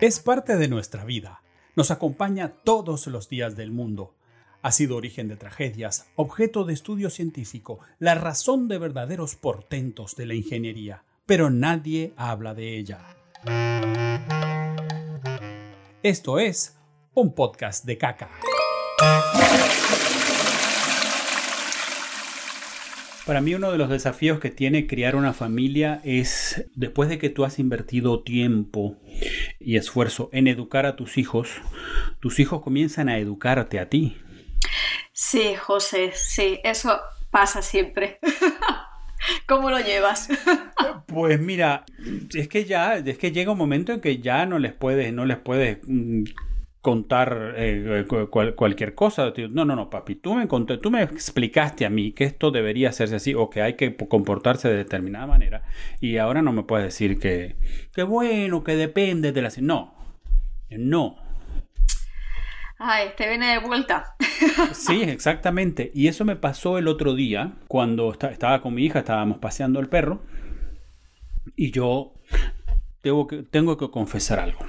Es parte de nuestra vida. Nos acompaña todos los días del mundo. Ha sido origen de tragedias, objeto de estudio científico, la razón de verdaderos portentos de la ingeniería, pero nadie habla de ella. Esto es un podcast de caca. Para mí uno de los desafíos que tiene criar una familia es, después de que tú has invertido tiempo y esfuerzo en educar a tus hijos, tus hijos comienzan a educarte a ti. Sí, José, sí, eso pasa siempre. ¿Cómo lo llevas? Pues mira, es que ya, es que llega un momento en que ya no les puedes, no les puedes mm, contar eh, cualquier cosa. No, no, no, papi, tú me, tú me explicaste a mí que esto debería hacerse así o que hay que comportarse de determinada manera y ahora no me puedes decir que, que bueno, que depende de la... No, no. Ay, te viene de vuelta. Sí, exactamente. Y eso me pasó el otro día cuando estaba con mi hija, estábamos paseando el perro y yo tengo que, tengo que confesar algo.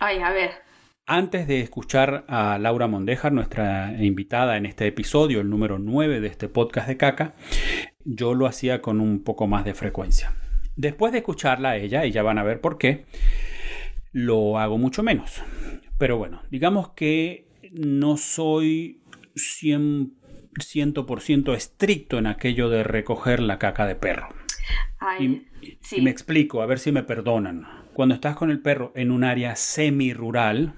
Ay, a ver. Antes de escuchar a Laura Mondejar, nuestra invitada en este episodio, el número 9 de este podcast de caca, yo lo hacía con un poco más de frecuencia. Después de escucharla a ella, y ya van a ver por qué, lo hago mucho menos. Pero bueno, digamos que no soy 100%, estricto en aquello de recoger la caca de perro. y me explico, a ver si me perdonan. Cuando estás con el perro en un área semi-rural,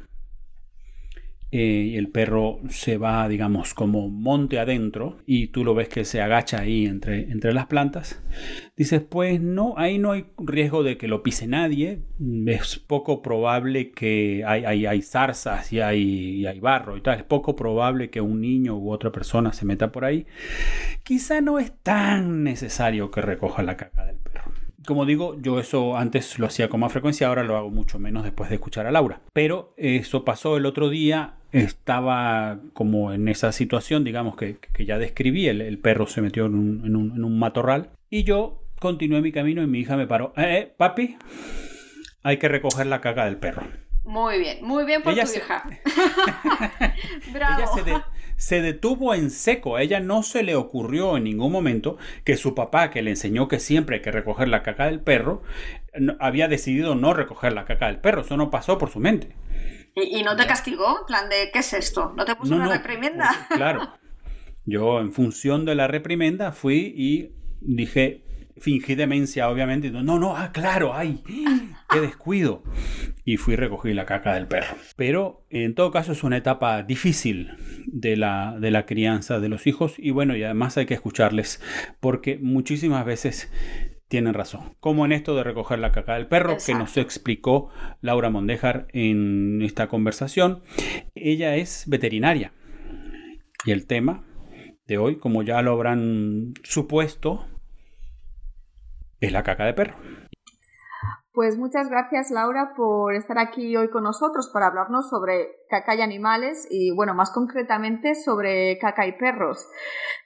eh, el perro se va, digamos, como monte adentro y tú lo ves que se agacha ahí entre, entre las plantas. Dices, pues no, ahí no hay riesgo de que lo pise nadie. Es poco probable que hay, hay, zarzas y hay, hay, barro y tal. Es poco probable que un niño u otra persona se meta por ahí. Quizá no es tan necesario que recoja la caca del perro como digo, yo eso antes lo hacía con más frecuencia, ahora lo hago mucho menos después de escuchar a Laura. Pero eso pasó el otro día, estaba como en esa situación, digamos, que, ya describí, el, perro se metió en un, matorral y yo continué mi camino y mi hija me paró, eh, eh papi, hay que recoger la caca del perro. Muy bien, muy bien por tu hija. Bravo. Ella se, detuvo en seco. A ella no se le ocurrió en ningún momento que su papá, que le enseñó que siempre hay que recoger la caca del perro, había decidido no recoger la caca del perro. Eso no pasó por su mente. ¿Y, no te castigó? plan de, ¿qué es esto? ¿No te puso una reprimenda? claro. Yo, en función de la reprimenda, fui y dije, fingí demencia, obviamente. No, no, ah, claro, ay, qué descuido. Y fui y recogí la caca del perro. Pero en todo caso es una etapa difícil de la, de la crianza de los hijos. Y bueno, y además hay que escucharles porque muchísimas veces tienen razón. Como en esto de recoger la caca del perro que nos explicó Laura Mondejar en esta conversación. Ella es veterinaria. Y el tema de hoy, como ya lo habrán supuesto, es la caca de perro. Pues muchas gracias Laura por estar aquí hoy con nosotros para hablarnos sobre caca y animales y bueno, más concretamente sobre caca y perros,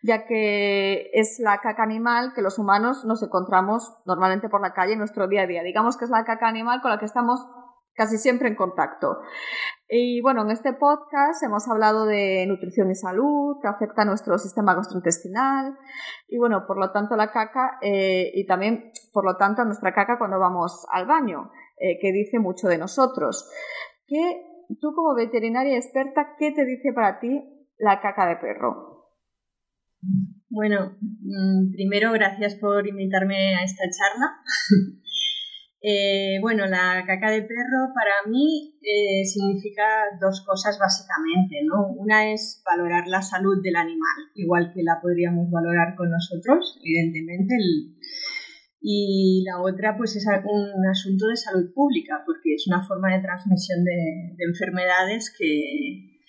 ya que es la caca animal que los humanos nos encontramos normalmente por la calle en nuestro día a día. Digamos que es la caca animal con la que estamos casi siempre en contacto. Y bueno, en este podcast hemos hablado de nutrición y salud, que afecta a nuestro sistema gastrointestinal y bueno, por lo tanto la caca eh, y también por lo tanto nuestra caca cuando vamos al baño, eh, que dice mucho de nosotros. ¿Qué, tú como veterinaria experta, qué te dice para ti la caca de perro? Bueno, mm, primero gracias por invitarme a esta charla. Eh, bueno, la caca de perro para mí eh, significa dos cosas básicamente, ¿no? Una es valorar la salud del animal, igual que la podríamos valorar con nosotros, evidentemente. y la otra, pues, es un asunto de salud pública, porque es una forma de transmisión de, enfermedades que,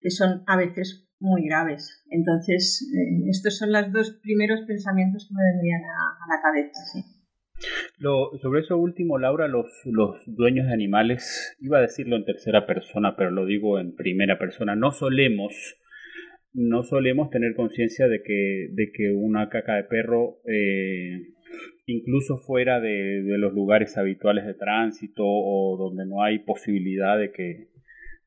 que, son a veces muy graves. Entonces, eh, estos son los dos primeros pensamientos que me vendrían a, la cabeza. Lo, sobre eso último, Laura, los, los dueños de animales, iba a decirlo en tercera persona, pero lo digo en primera persona, no solemos, no solemos tener conciencia de que, de que una caca de perro eh, incluso fuera de, los lugares habituales de tránsito o donde no hay posibilidad de que,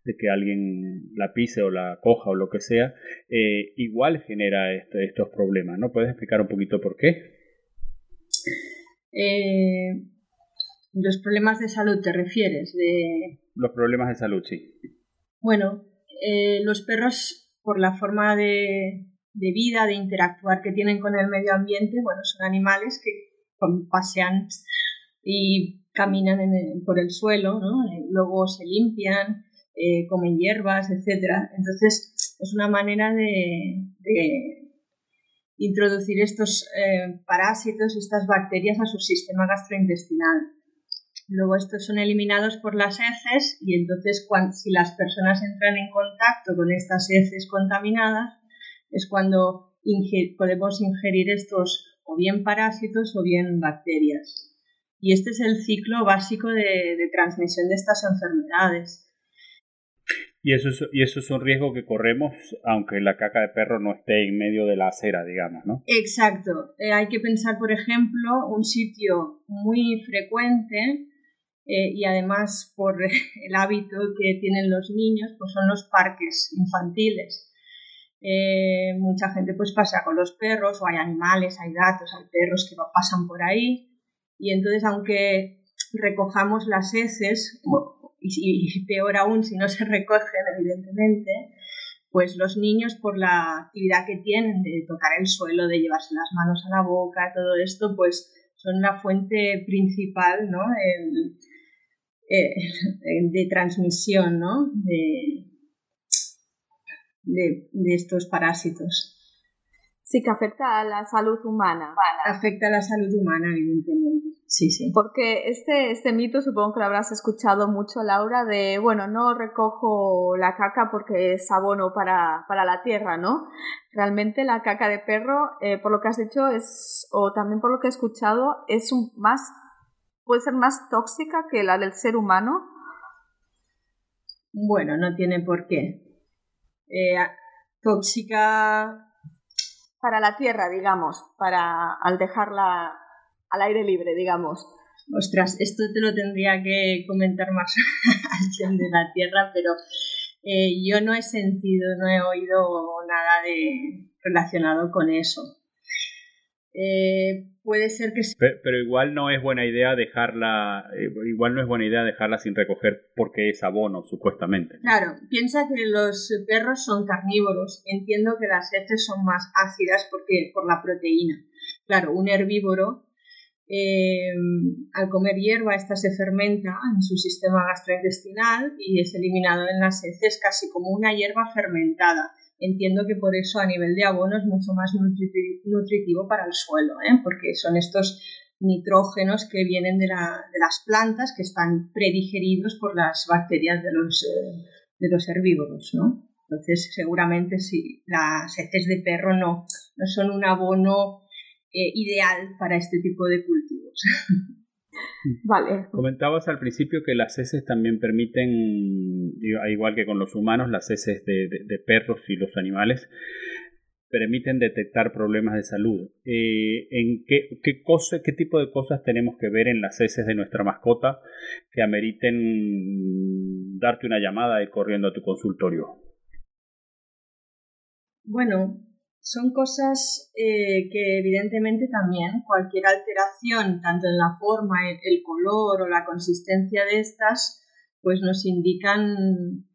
de que alguien la pise o la coja o lo que sea, eh, igual genera este, estos problemas, ¿no? ¿Puedes explicar un poquito por qué? Eh, los problemas de salud te refieres, de... Los problemas de salud, sí. Bueno, eh, los perros, por la forma de, de vida, de interactuar que tienen con el medio ambiente, bueno, son animales que pasean y caminan por el suelo, ¿no? Eh, luego se limpian, eh, comen hierbas, etc. Entonces es una manera de, introducir estos eh, parásitos, estas bacterias a su sistema gastrointestinal. Luego estos son eliminados por las heces y entonces si las personas entran en contacto con estas heces contaminadas es cuando podemos ingerir estos o bien parásitos o bien bacterias. Y este es el ciclo básico de, transmisión de estas enfermedades. Y eso, es, y eso es un riesgo que corremos aunque la caca de perro no esté en medio de la acera, digamos, ¿no? Exacto. Eh, hay que pensar, por ejemplo, un sitio muy frecuente eh, y además por el hábito que tienen los niños, pues son los parques infantiles. Eh, mucha gente pues pasa con los perros o hay animales, hay gatos, hay perros que pasan por ahí y entonces aunque recojamos las heces y, peor aún si no se recogen evidentemente pues los niños por la actividad que tienen de tocar el suelo, de llevarse las manos a la boca, todo esto pues son una fuente principal ¿no? Eh, de transmisión ¿no? de, de, estos parásitos. Sí, que afecta a la salud humana. Afecta a la salud humana, evidentemente. Sí, sí. Porque este, este mito supongo que lo habrás escuchado mucho, Laura, de, bueno, no recojo la caca porque es abono para, la tierra, ¿no? Realmente la caca de perro, eh, por lo que has dicho, es, o también por lo que he escuchado, es un, más, puede ser más tóxica que la del ser humano. Bueno, no tiene por qué. Eh, tóxica. Para la tierra, digamos, para al dejarla al aire libre, digamos. Ostras, esto te lo tendría que comentar más alguien de la tierra, pero eh, yo no he sentido, no he oído nada de, relacionado con eso. Eh, puede ser que pero, igual no es buena idea dejarla eh, igual no es buena idea dejarla sin recoger porque es abono supuestamente claro piensa que los perros son carnívoros entiendo que las heces son más ácidas porque por la proteína claro un herbívoro eh, al comer hierba esta se fermenta en su sistema gastrointestinal y es eliminado en las heces casi como una hierba fermentada entiendo que por eso a nivel de abono es mucho más nutritivo para el suelo, ¿eh? porque son estos nitrógenos que vienen de, las plantas que están predigeridos por las bacterias de los, eh, de los herbívoros. ¿no? Entonces, seguramente si las heces de perro no, no son un abono eh, ideal para este tipo de cultivos. Vale. Comentabas al principio que las heces también permiten, igual que con los humanos, las heces de, perros y los animales permiten detectar problemas de salud. Eh, ¿En qué, qué, cosa, qué tipo de cosas tenemos que ver en las heces de nuestra mascota que ameriten darte una llamada y corriendo a tu consultorio? Bueno, son cosas eh, que evidentemente también cualquier alteración, tanto en la forma, el color o la consistencia de estas, pues nos indican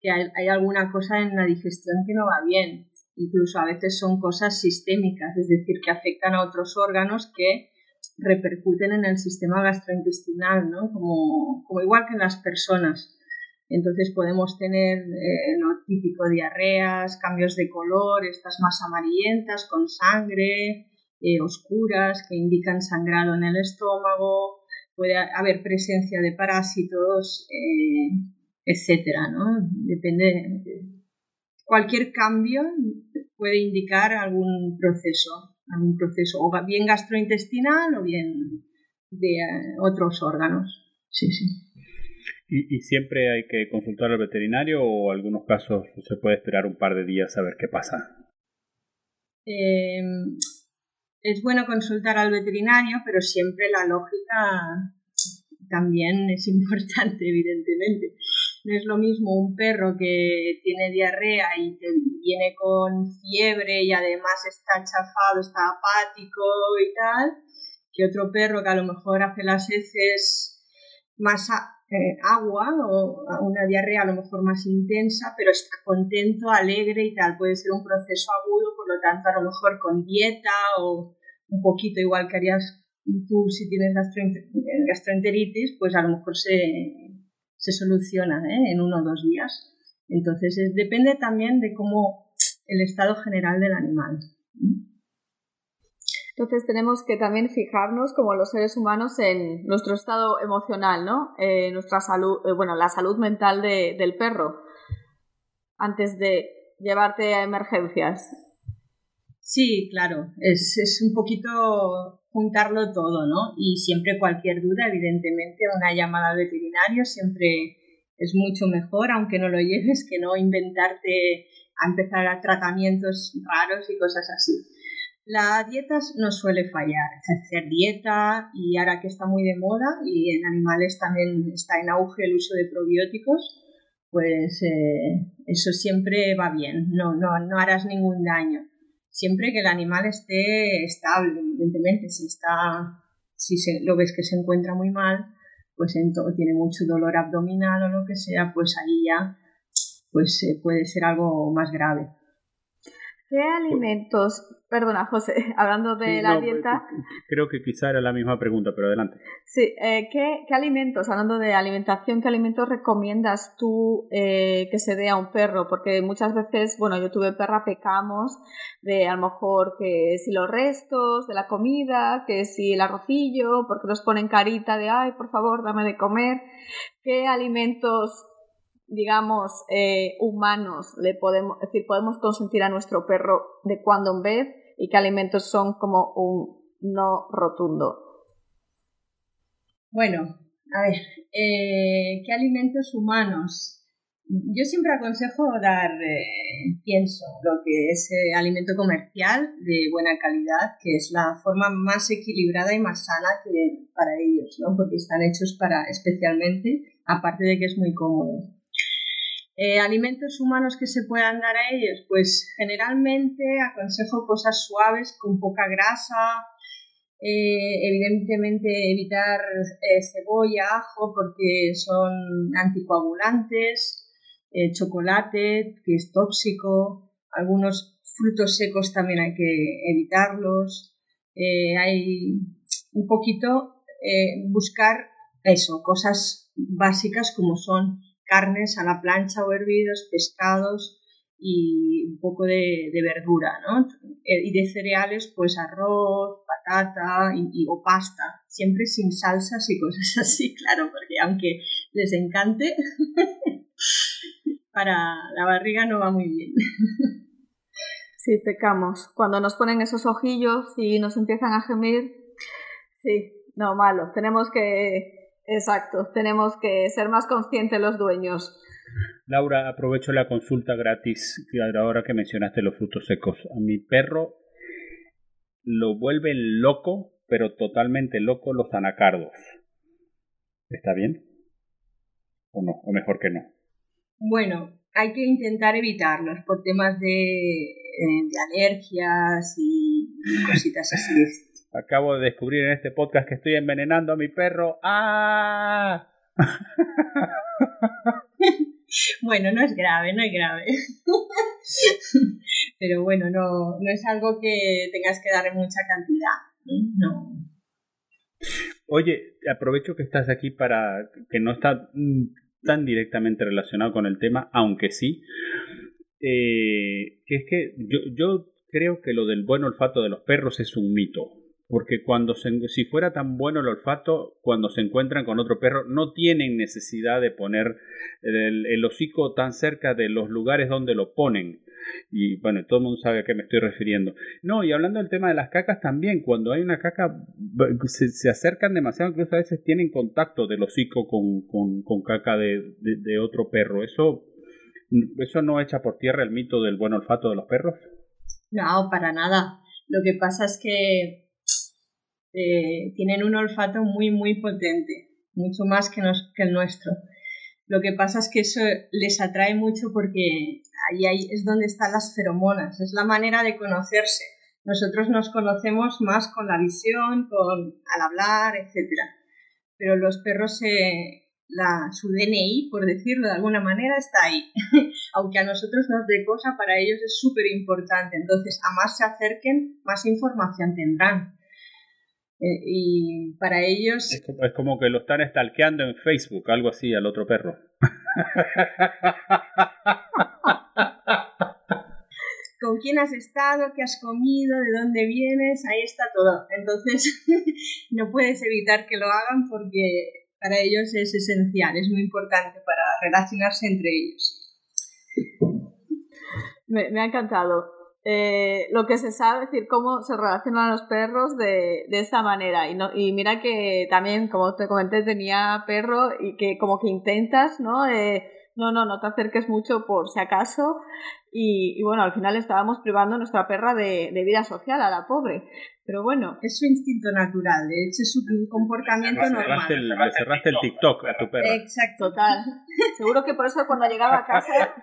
que hay, alguna cosa en la digestión que no va bien. Incluso a veces son cosas sistémicas, es decir, que afectan a otros órganos que repercuten en el sistema gastrointestinal, ¿no? como, como igual que en las personas. Entonces podemos tener eh, típico diarreas, cambios de color, estas más amarillentas con sangre, eh, oscuras que indican sangrado en el estómago, puede haber presencia de parásitos, eh, etcétera, ¿no? Depende. Cualquier cambio puede indicar algún proceso, algún proceso, o bien gastrointestinal o bien de otros órganos. Sí, sí. ¿Y, siempre hay que consultar al veterinario o en algunos casos se puede esperar un par de días a ver qué pasa? Em, es bueno consultar al veterinario, pero siempre la lógica también es importante, evidentemente. No es lo mismo un perro que tiene diarrea y te viene con fiebre y además está chafado, está apático y tal, que otro perro que a lo mejor hace las heces más eh, agua o una diarrea a lo mejor más intensa, pero está contento, alegre y tal. Puede ser un proceso agudo, por lo tanto a lo mejor con dieta o un poquito igual que harías tú si tienes gastroenteritis, pues a lo mejor se, se soluciona ¿eh? en uno o dos días. Entonces depende también de cómo el estado general del animal. Entonces tenemos que también fijarnos como los seres humanos en nuestro estado emocional, ¿no? Eh, nuestra salud, eh, bueno, la salud mental del perro antes de llevarte a emergencias. Sí, claro, es, es un poquito juntarlo todo, ¿no? Y siempre cualquier duda, evidentemente, una llamada al veterinario siempre es mucho mejor, aunque no lo lleves, que no inventarte a empezar a tratamientos raros y cosas así. La dieta no suele fallar, hacer dieta y ahora que está muy de moda y en animales también está en auge el uso de probióticos, pues eh, eso siempre va bien, no, no, no harás ningún daño siempre que el animal esté estable, evidentemente, si está, si se, lo ves que se encuentra muy mal, pues tiene mucho dolor abdominal o lo que sea, pues ahí ya pues eh, puede ser algo más grave. ¿Qué alimentos, perdona José, hablando de la dieta? Creo que quizá era la misma pregunta, pero adelante. Sí, eh, ¿qué, alimentos, hablando de alimentación, qué alimentos recomiendas tú eh, que se dé a un perro? Porque muchas veces, bueno, yo tuve perra, pecamos de a lo mejor que si los restos de la comida, que si el arrocillo, porque nos ponen carita de, ay, por favor, dame de comer. ¿Qué alimentos digamos, eh, humanos le podemos, decir, podemos consentir a nuestro perro de cuando en vez y qué alimentos son como un no rotundo. Bueno, a ver, eh, ¿qué alimentos humanos? Yo siempre aconsejo dar, eh, pienso, lo que es alimento comercial de buena calidad, que es la forma más equilibrada y más sana que para ellos, ¿no? Porque están hechos para especialmente, aparte de que es muy cómodo. Eh, alimentos humanos que se puedan dar a ellos, pues generalmente aconsejo cosas suaves con poca grasa, eh, evidentemente evitar eh, cebolla, ajo porque son anticoagulantes, chocolate que es tóxico, algunos frutos secos también hay que evitarlos, hay un poquito buscar eso, cosas básicas como son carnes a la plancha o hervidos, pescados y un poco de, verdura, ¿no? Eh, y de cereales, pues arroz, patata y, o pasta, siempre sin salsas y cosas así, claro, porque aunque les encante, para la barriga no va muy bien. Sí, pecamos. Cuando nos ponen esos ojillos y nos empiezan a gemir, sí, no, malo. Tenemos que Exacto, tenemos que ser más conscientes los dueños. Laura, aprovecho la consulta gratis ahora que mencionaste los frutos secos. A mi perro lo vuelven loco, pero totalmente loco los anacardos. ¿Está bien? ¿O no? ¿O mejor que no? Bueno, hay que intentar evitarlos por temas de, eh, de alergias y cositas así Acabo de descubrir en este podcast que estoy envenenando a mi perro. ¡Ah! bueno, no es grave, no es grave. Pero bueno, no, no es algo que tengas que darle mucha cantidad. No. Oye, aprovecho que estás aquí para que no está mm, tan directamente relacionado con el tema, aunque sí. Eh, que es que yo, yo creo que lo del buen olfato de los perros es un mito porque cuando si fuera tan bueno el olfato, cuando se encuentran con otro perro, no tienen necesidad de poner el, hocico tan cerca de los lugares donde lo ponen. Y bueno, todo el mundo sabe a qué me estoy refiriendo. No, y hablando del tema de las cacas también, cuando hay una caca, se, acercan demasiado, incluso a veces tienen contacto del hocico con, con, caca de, de otro perro. ¿Eso, ¿Eso no echa por tierra el mito del buen olfato de los perros? No, para nada Lo que pasa es que eh, tienen un olfato muy, muy potente, mucho más que, el nuestro. Lo que pasa es que eso les atrae mucho porque ahí, es donde están las feromonas, es la manera de conocerse. Nosotros nos conocemos más con la visión, con al hablar, etc. Pero los perros, la, su DNI, por decirlo de alguna manera, está ahí. Aunque a nosotros nos dé cosa, para ellos es súper importante. Entonces, a más se acerquen, más información tendrán. Eh, y para ellos... Es como, es como, que lo están stalkeando en Facebook, algo así, al otro perro. con quién has estado, qué has comido, de dónde vienes, ahí está todo. Entonces, no puedes evitar que lo hagan porque para ellos es esencial, es muy importante para relacionarse entre ellos. Me, ha encantado. Eh, lo que se sabe, es decir, cómo se relacionan los perros de, de esta manera. Y, no, y mira que también, como te comenté, tenía perro y que como que intentas, ¿no? Eh, no, no, no te acerques mucho por si acaso. Y, bueno, al final estábamos privando a nuestra perra de, vida social, a la pobre. Pero bueno. Es su instinto natural, de hecho es su comportamiento normal. le cerraste el TikTok a tu perra. Exacto. Total. Seguro que por eso cuando llegaba a casa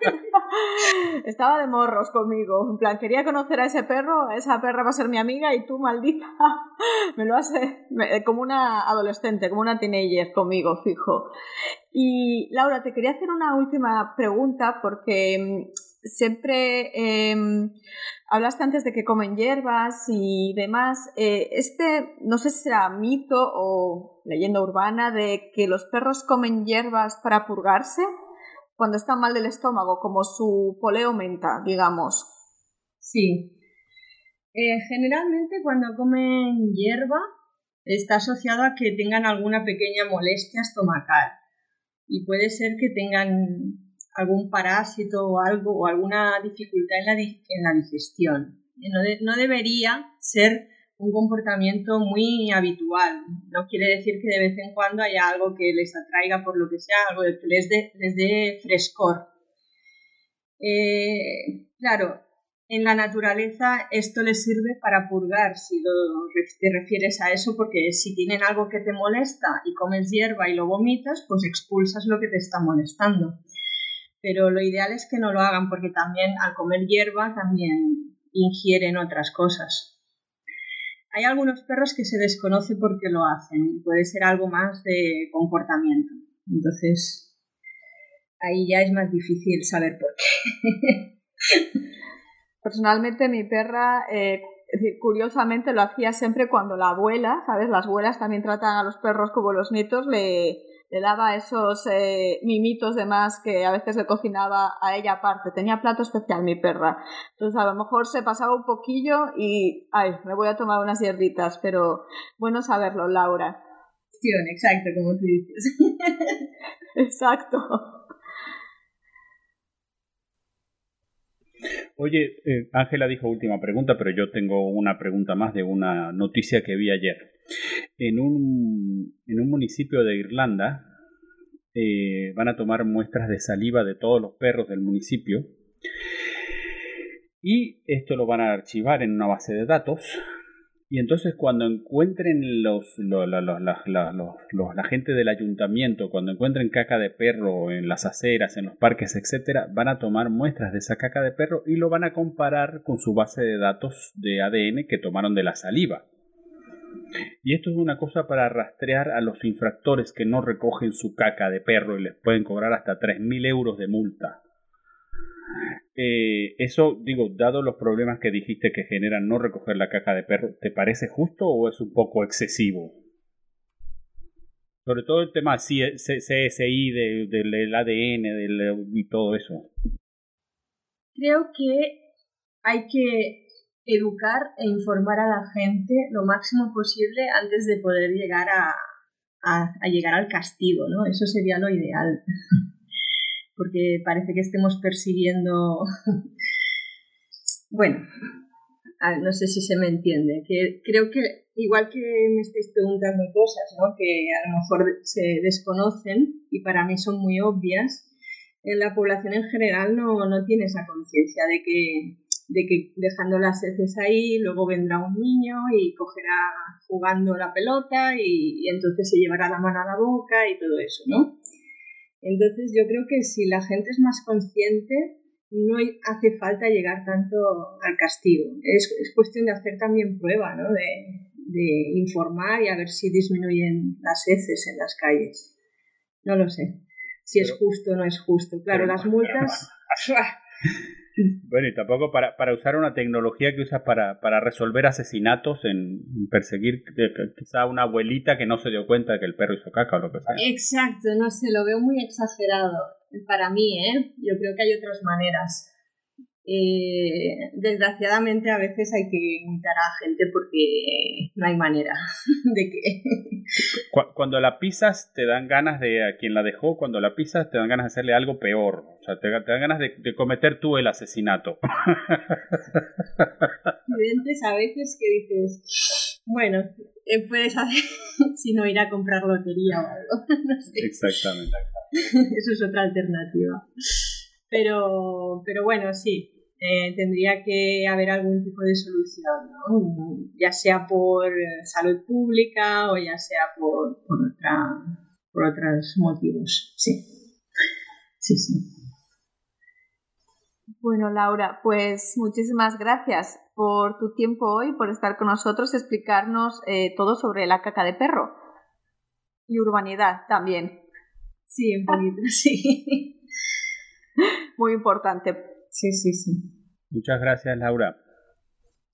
estaba de morros conmigo. En plan, quería conocer a ese perro, esa perra va a ser mi amiga y tú, maldita, me lo hace como una adolescente, como una teenager conmigo, fijo. Y Laura, te quería hacer una última pregunta porque mm, siempre em, hablaste antes de que comen hierbas y demás. Eh, este, no sé si será mito o leyenda urbana de que los perros comen hierbas para purgarse cuando están mal del estómago, como su poleo aumenta, digamos. Sí. Eh, generalmente cuando comen hierba está asociado a que tengan alguna pequeña molestia estomacal y puede ser que tengan algún parásito o algo o alguna dificultad en la, en la digestión. No, no, debería ser un comportamiento muy habitual. No quiere decir que de vez en cuando haya algo que les atraiga por lo que sea, algo que les dé, frescor. Eh, claro, en la naturaleza esto les sirve para purgar, si te refieres a eso, porque si tienen algo que te molesta y comes hierba y lo vomitas, pues expulsas lo que te está molestando pero lo ideal es que no lo hagan porque también al comer hierba también ingieren otras cosas. Hay algunos perros que se desconoce por qué lo hacen puede ser algo más de comportamiento. Entonces, ahí ya es más difícil saber por qué. Personalmente mi perra, eh, curiosamente lo hacía siempre cuando la abuela, ¿sabes? Las abuelas también tratan a los perros como los nietos, le, le daba esos eh, mimitos de más que a veces le cocinaba a ella aparte. Tenía plato especial mi perra. Entonces a lo mejor se pasaba un poquillo y, ay, me voy a tomar unas hierbitas, pero bueno saberlo, Laura. Exacto, como tú dices. Exacto. Oye, eh, Ángela dijo última pregunta, pero yo tengo una pregunta más de una noticia que vi ayer. En un, municipio de Irlanda eh, van a tomar muestras de saliva de todos los perros del municipio y esto lo van a archivar en una base de datos y entonces cuando encuentren los, la gente del ayuntamiento, cuando encuentren caca de perro en las aceras, en los parques, etcétera, van a tomar muestras de esa caca de perro y lo van a comparar con su base de datos de ADN que tomaron de la saliva. Y esto es una cosa para rastrear a los infractores que no recogen su caca de perro y les pueden cobrar hasta 3.000 euros de multa. Eh, eso, digo, dado los problemas que dijiste que generan no recoger la caca de perro, ¿te parece justo o es un poco excesivo? Sobre todo el tema CSI del, ADN y todo eso. Creo que hay que educar e informar a la gente lo máximo posible antes de poder llegar a, a llegar al castigo, ¿no? Eso sería lo ideal. porque parece que estemos persiguiendo... bueno, no sé si se me entiende, que creo que igual que me estáis preguntando cosas ¿no? que a lo mejor se desconocen y para mí son muy obvias, en la población en general no, no tiene esa conciencia de que de que dejando las heces ahí, luego vendrá un niño y cogerá jugando la pelota y, entonces se llevará la mano a la boca y todo eso, ¿no? Entonces yo creo que si la gente es más consciente, no hace falta llegar tanto al castigo. Es, es cuestión de hacer también prueba, ¿no? De, de informar y a ver si disminuyen las heces en las calles. No lo sé. Si es justo o no es justo. Claro, las multas. Bueno, y tampoco para, para usar una tecnología que usas para, para resolver asesinatos, en, perseguir quizá una abuelita que no se dio cuenta de que el perro hizo caca o lo que sea. Exacto, no sé, lo veo muy exagerado para mí, ¿eh? Yo creo que hay otras maneras. Eh, desgraciadamente a veces hay que imitar a gente porque no hay manera de que... Cuando la pisas te dan ganas de, a quien la dejó, cuando la pisas te dan ganas de hacerle algo peor, o sea, te, dan ganas de, cometer tú el asesinato. Accidentes a veces que dices, bueno, eh, puedes hacer, si no ir a comprar lotería o algo. Exactamente. Eso es otra alternativa. Pero, pero bueno, sí, eh, tendría que haber algún tipo de solución, ¿no? ya sea por salud pública o ya sea por, por, por otros motivos. Sí. sí, sí. Bueno, Laura, pues muchísimas gracias por tu tiempo hoy, por estar con nosotros, explicarnos eh, todo sobre la caca de perro y urbanidad también. Sí, un poquito, sí. Muy importante. Sí, sí, sí. Muchas gracias, Laura.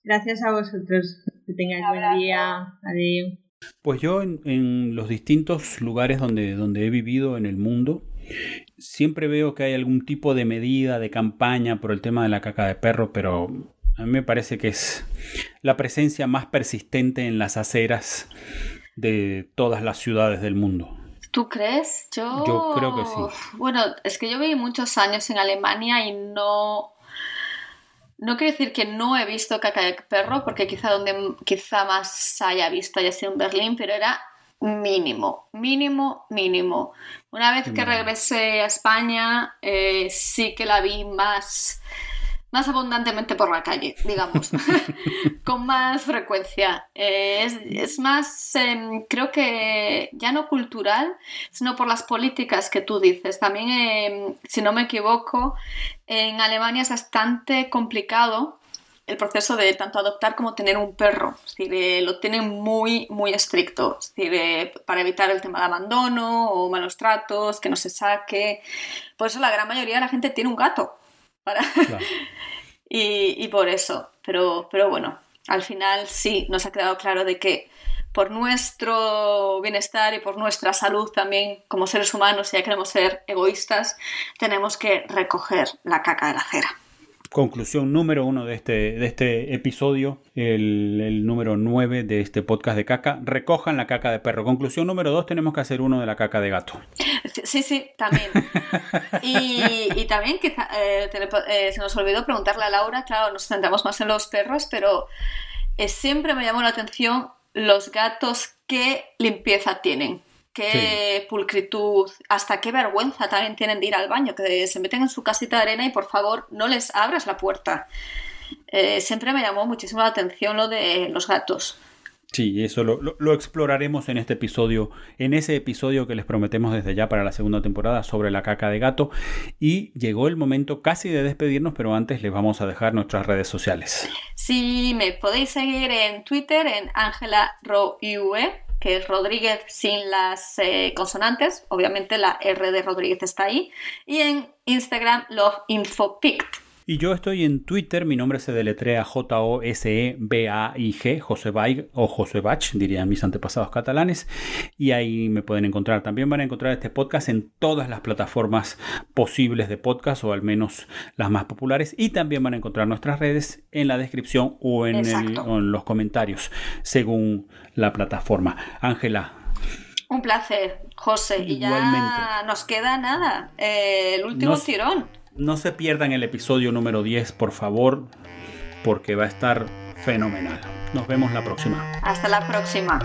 Gracias a vosotros. Que tengáis buen día. Adiós. Pues yo en, los distintos lugares donde, donde he vivido en el mundo, siempre veo que hay algún tipo de medida, de campaña por el tema de la caca de perro, pero a mí me parece que es la presencia más persistente en las aceras de todas las ciudades del mundo. ¿Tú crees? Yo... Yo creo que sí. Bueno, es que yo viví muchos años en Alemania y no... No quiero decir que no he visto caca de perro, porque quizá donde quizá más haya visto haya sido en Berlín, pero era mínimo, mínimo, mínimo. Una vez que regresé a España, eh, sí que la vi más más abundantemente por la calle, digamos, con más frecuencia. Eh, es, más, em, creo que ya no cultural, sino por las políticas que tú dices. También, em, si no me equivoco, en Alemania es bastante complicado el proceso de tanto adoptar como tener un perro. Es decir, eh, lo tienen muy, muy estricto. Es decir, eh, para evitar el tema de abandono o malos tratos, que no se saque. Por eso la gran mayoría de la gente tiene un gato. Para... y, por eso, pero, pero bueno, al final sí nos ha quedado claro de que por nuestro bienestar y por nuestra salud también como seres humanos, si ya queremos ser egoístas, tenemos que recoger la caca de la acera conclusión número uno de este, de este episodio, el, número nueve de este podcast de caca, recojan la caca de perro. Conclusión número dos, tenemos que hacer uno de la caca de gato. Sí, sí, también. y, también que eh, eh, se nos olvidó preguntarle a Laura, claro, nos centramos más en los perros, pero eh, siempre me llamó la atención los gatos qué limpieza tienen qué pulcritud, hasta qué vergüenza también tienen de ir al baño, que se meten en su casita de arena y por favor no les abras la puerta. Eh, siempre me llamó muchísimo la atención lo de los gatos. Sí, eso lo, lo, exploraremos en este episodio, en ese episodio que les prometemos desde ya para la segunda temporada sobre la caca de gato. Y llegó el momento casi de despedirnos, pero antes les vamos a dejar nuestras redes sociales. Sí, me podéis seguir en Twitter en Angela que es Rodríguez sin las eh, consonantes, obviamente la R de Rodríguez está ahí, y en Instagram LoveInfoPict. Y yo estoy en Twitter, mi nombre se deletrea J-O-S-E-B-A-I-G, Josebaig o Josebach, dirían mis antepasados catalanes, y ahí me pueden encontrar. También van a encontrar este podcast en todas las plataformas posibles de podcast, o al menos las más populares, y también van a encontrar nuestras redes en la descripción o en, los comentarios, según la plataforma. Ángela, un placer, José. Y ya nos queda nada. Eh, el último tirón. No se pierdan el episodio número 10, por favor, porque va a estar fenomenal. Nos vemos la próxima. Hasta la próxima.